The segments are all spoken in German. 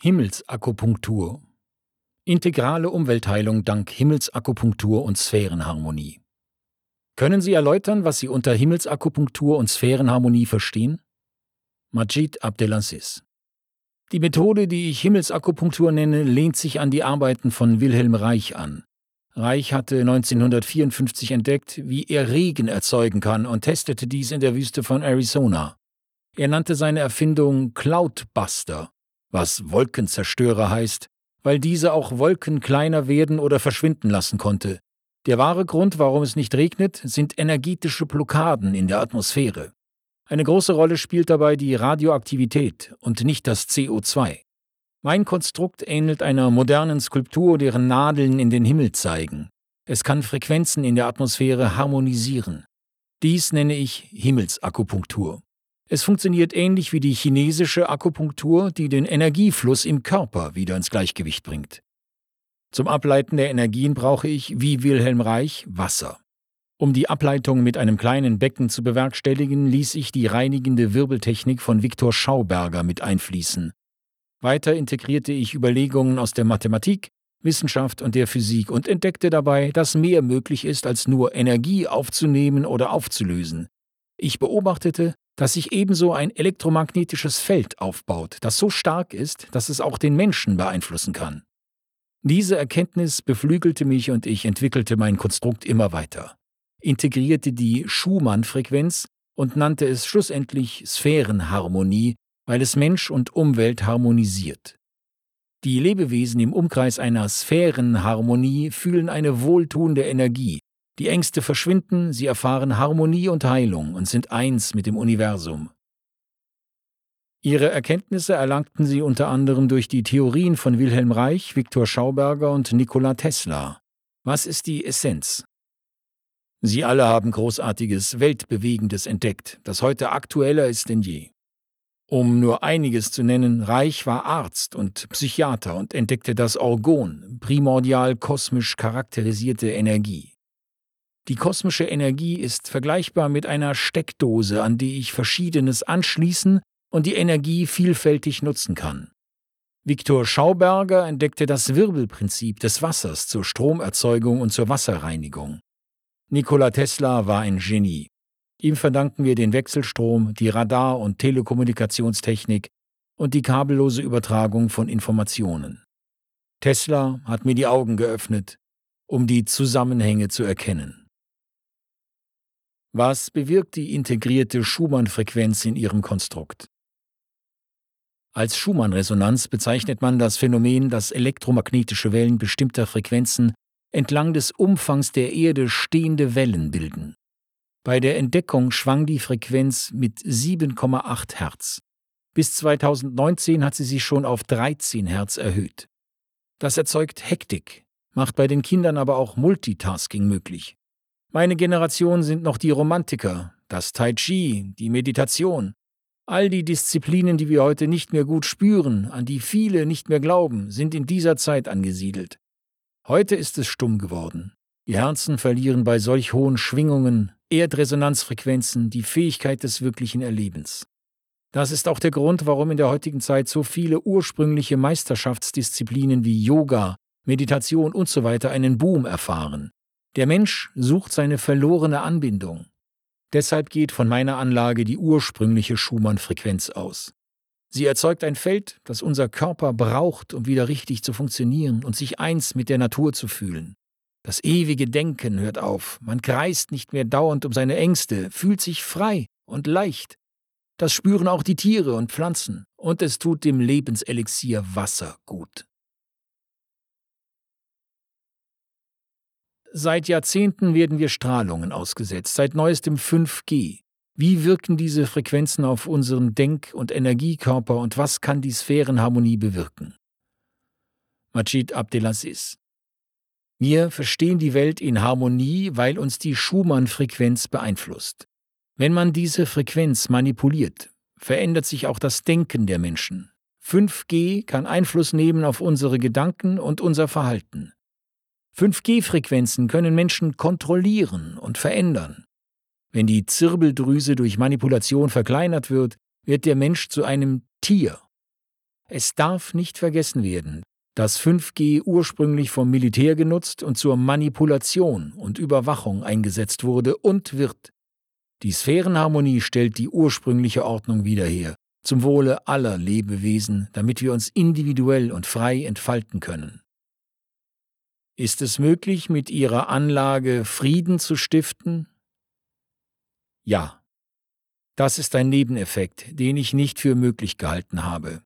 Himmelsakupunktur. Integrale Umweltheilung dank Himmelsakupunktur und Sphärenharmonie. Können Sie erläutern, was Sie unter Himmelsakupunktur und Sphärenharmonie verstehen? Majid Abdelaziz. Die Methode, die ich Himmelsakupunktur nenne, lehnt sich an die Arbeiten von Wilhelm Reich an. Reich hatte 1954 entdeckt, wie er Regen erzeugen kann und testete dies in der Wüste von Arizona. Er nannte seine Erfindung Cloudbuster was Wolkenzerstörer heißt, weil diese auch Wolken kleiner werden oder verschwinden lassen konnte. Der wahre Grund, warum es nicht regnet, sind energetische Blockaden in der Atmosphäre. Eine große Rolle spielt dabei die Radioaktivität und nicht das CO2. Mein Konstrukt ähnelt einer modernen Skulptur, deren Nadeln in den Himmel zeigen. Es kann Frequenzen in der Atmosphäre harmonisieren. Dies nenne ich Himmelsakupunktur. Es funktioniert ähnlich wie die chinesische Akupunktur, die den Energiefluss im Körper wieder ins Gleichgewicht bringt. Zum Ableiten der Energien brauche ich, wie Wilhelm Reich, Wasser. Um die Ableitung mit einem kleinen Becken zu bewerkstelligen, ließ ich die reinigende Wirbeltechnik von Viktor Schauberger mit einfließen. Weiter integrierte ich Überlegungen aus der Mathematik, Wissenschaft und der Physik und entdeckte dabei, dass mehr möglich ist, als nur Energie aufzunehmen oder aufzulösen. Ich beobachtete, dass sich ebenso ein elektromagnetisches Feld aufbaut, das so stark ist, dass es auch den Menschen beeinflussen kann. Diese Erkenntnis beflügelte mich und ich entwickelte mein Konstrukt immer weiter, integrierte die Schumann-Frequenz und nannte es schlussendlich Sphärenharmonie, weil es Mensch und Umwelt harmonisiert. Die Lebewesen im Umkreis einer Sphärenharmonie fühlen eine wohltuende Energie, die Ängste verschwinden, sie erfahren Harmonie und Heilung und sind eins mit dem Universum. Ihre Erkenntnisse erlangten sie unter anderem durch die Theorien von Wilhelm Reich, Viktor Schauberger und Nikola Tesla. Was ist die Essenz? Sie alle haben Großartiges, Weltbewegendes entdeckt, das heute aktueller ist denn je. Um nur einiges zu nennen, Reich war Arzt und Psychiater und entdeckte das Orgon, primordial kosmisch charakterisierte Energie. Die kosmische Energie ist vergleichbar mit einer Steckdose, an die ich Verschiedenes anschließen und die Energie vielfältig nutzen kann. Viktor Schauberger entdeckte das Wirbelprinzip des Wassers zur Stromerzeugung und zur Wasserreinigung. Nikola Tesla war ein Genie. Ihm verdanken wir den Wechselstrom, die Radar- und Telekommunikationstechnik und die kabellose Übertragung von Informationen. Tesla hat mir die Augen geöffnet, um die Zusammenhänge zu erkennen. Was bewirkt die integrierte Schumann-Frequenz in ihrem Konstrukt? Als Schumann-Resonanz bezeichnet man das Phänomen, dass elektromagnetische Wellen bestimmter Frequenzen entlang des Umfangs der Erde stehende Wellen bilden. Bei der Entdeckung schwang die Frequenz mit 7,8 Hertz. Bis 2019 hat sie sich schon auf 13 Hertz erhöht. Das erzeugt Hektik, macht bei den Kindern aber auch Multitasking möglich. Meine Generation sind noch die Romantiker, das Tai Chi, die Meditation. All die Disziplinen, die wir heute nicht mehr gut spüren, an die viele nicht mehr glauben, sind in dieser Zeit angesiedelt. Heute ist es stumm geworden. Die Herzen verlieren bei solch hohen Schwingungen, Erdresonanzfrequenzen die Fähigkeit des wirklichen Erlebens. Das ist auch der Grund, warum in der heutigen Zeit so viele ursprüngliche Meisterschaftsdisziplinen wie Yoga, Meditation usw. So einen Boom erfahren. Der Mensch sucht seine verlorene Anbindung. Deshalb geht von meiner Anlage die ursprüngliche Schumann-Frequenz aus. Sie erzeugt ein Feld, das unser Körper braucht, um wieder richtig zu funktionieren und sich eins mit der Natur zu fühlen. Das ewige Denken hört auf, man kreist nicht mehr dauernd um seine Ängste, fühlt sich frei und leicht. Das spüren auch die Tiere und Pflanzen, und es tut dem Lebenselixier Wasser gut. Seit Jahrzehnten werden wir Strahlungen ausgesetzt, seit neuestem 5G. Wie wirken diese Frequenzen auf unseren Denk- und Energiekörper und was kann die Sphärenharmonie bewirken? Majid Abdelaziz Wir verstehen die Welt in Harmonie, weil uns die Schumann-Frequenz beeinflusst. Wenn man diese Frequenz manipuliert, verändert sich auch das Denken der Menschen. 5G kann Einfluss nehmen auf unsere Gedanken und unser Verhalten. 5G-Frequenzen können Menschen kontrollieren und verändern. Wenn die Zirbeldrüse durch Manipulation verkleinert wird, wird der Mensch zu einem Tier. Es darf nicht vergessen werden, dass 5G ursprünglich vom Militär genutzt und zur Manipulation und Überwachung eingesetzt wurde und wird. Die Sphärenharmonie stellt die ursprüngliche Ordnung wieder her, zum Wohle aller Lebewesen, damit wir uns individuell und frei entfalten können. Ist es möglich, mit ihrer Anlage Frieden zu stiften? Ja. Das ist ein Nebeneffekt, den ich nicht für möglich gehalten habe.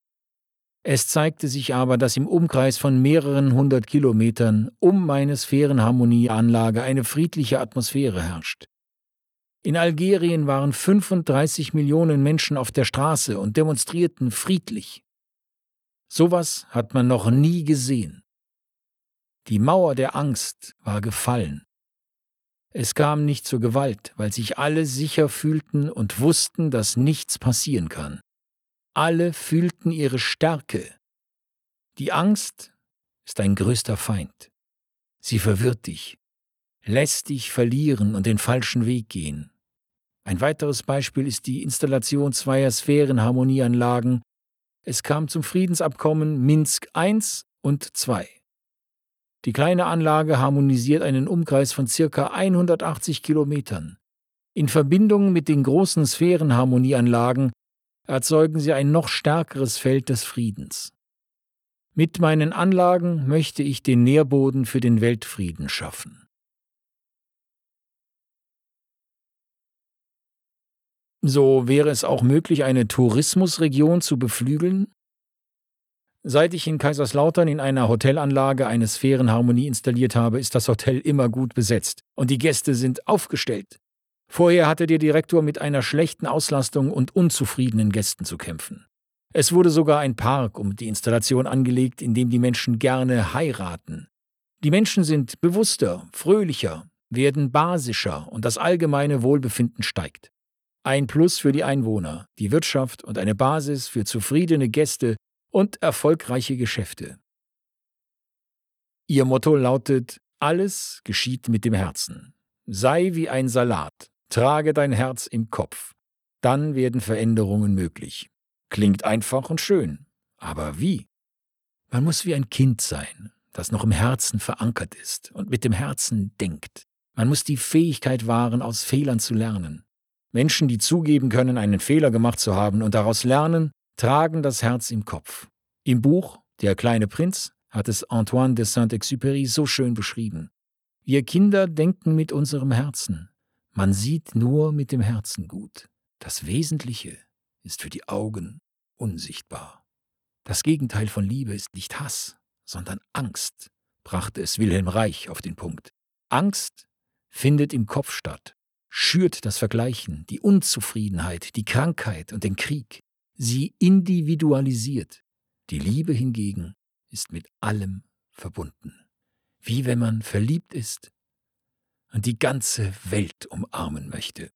Es zeigte sich aber, dass im Umkreis von mehreren hundert Kilometern um meine Sphärenharmonieanlage eine friedliche Atmosphäre herrscht. In Algerien waren 35 Millionen Menschen auf der Straße und demonstrierten friedlich. Sowas hat man noch nie gesehen. Die Mauer der Angst war gefallen. Es kam nicht zur Gewalt, weil sich alle sicher fühlten und wussten, dass nichts passieren kann. Alle fühlten ihre Stärke. Die Angst ist dein größter Feind. Sie verwirrt dich, lässt dich verlieren und den falschen Weg gehen. Ein weiteres Beispiel ist die Installation zweier Sphärenharmonieanlagen. Es kam zum Friedensabkommen Minsk I und II. Die kleine Anlage harmonisiert einen Umkreis von circa 180 Kilometern. In Verbindung mit den großen Sphärenharmonieanlagen erzeugen sie ein noch stärkeres Feld des Friedens. Mit meinen Anlagen möchte ich den Nährboden für den Weltfrieden schaffen. So wäre es auch möglich, eine Tourismusregion zu beflügeln? Seit ich in Kaiserslautern in einer Hotelanlage eine Sphärenharmonie installiert habe, ist das Hotel immer gut besetzt und die Gäste sind aufgestellt. Vorher hatte der Direktor mit einer schlechten Auslastung und unzufriedenen Gästen zu kämpfen. Es wurde sogar ein Park um die Installation angelegt, in dem die Menschen gerne heiraten. Die Menschen sind bewusster, fröhlicher, werden basischer und das allgemeine Wohlbefinden steigt. Ein Plus für die Einwohner, die Wirtschaft und eine Basis für zufriedene Gäste und erfolgreiche Geschäfte. Ihr Motto lautet, alles geschieht mit dem Herzen. Sei wie ein Salat, trage dein Herz im Kopf. Dann werden Veränderungen möglich. Klingt einfach und schön, aber wie? Man muss wie ein Kind sein, das noch im Herzen verankert ist und mit dem Herzen denkt. Man muss die Fähigkeit wahren, aus Fehlern zu lernen. Menschen, die zugeben können, einen Fehler gemacht zu haben und daraus lernen, tragen das Herz im Kopf. Im Buch Der kleine Prinz hat es Antoine de Saint-Exupéry so schön beschrieben. Wir Kinder denken mit unserem Herzen. Man sieht nur mit dem Herzen gut. Das Wesentliche ist für die Augen unsichtbar. Das Gegenteil von Liebe ist nicht Hass, sondern Angst, brachte es Wilhelm Reich auf den Punkt. Angst findet im Kopf statt schürt das Vergleichen, die Unzufriedenheit, die Krankheit und den Krieg. Sie individualisiert. Die Liebe hingegen ist mit allem verbunden. Wie wenn man verliebt ist und die ganze Welt umarmen möchte.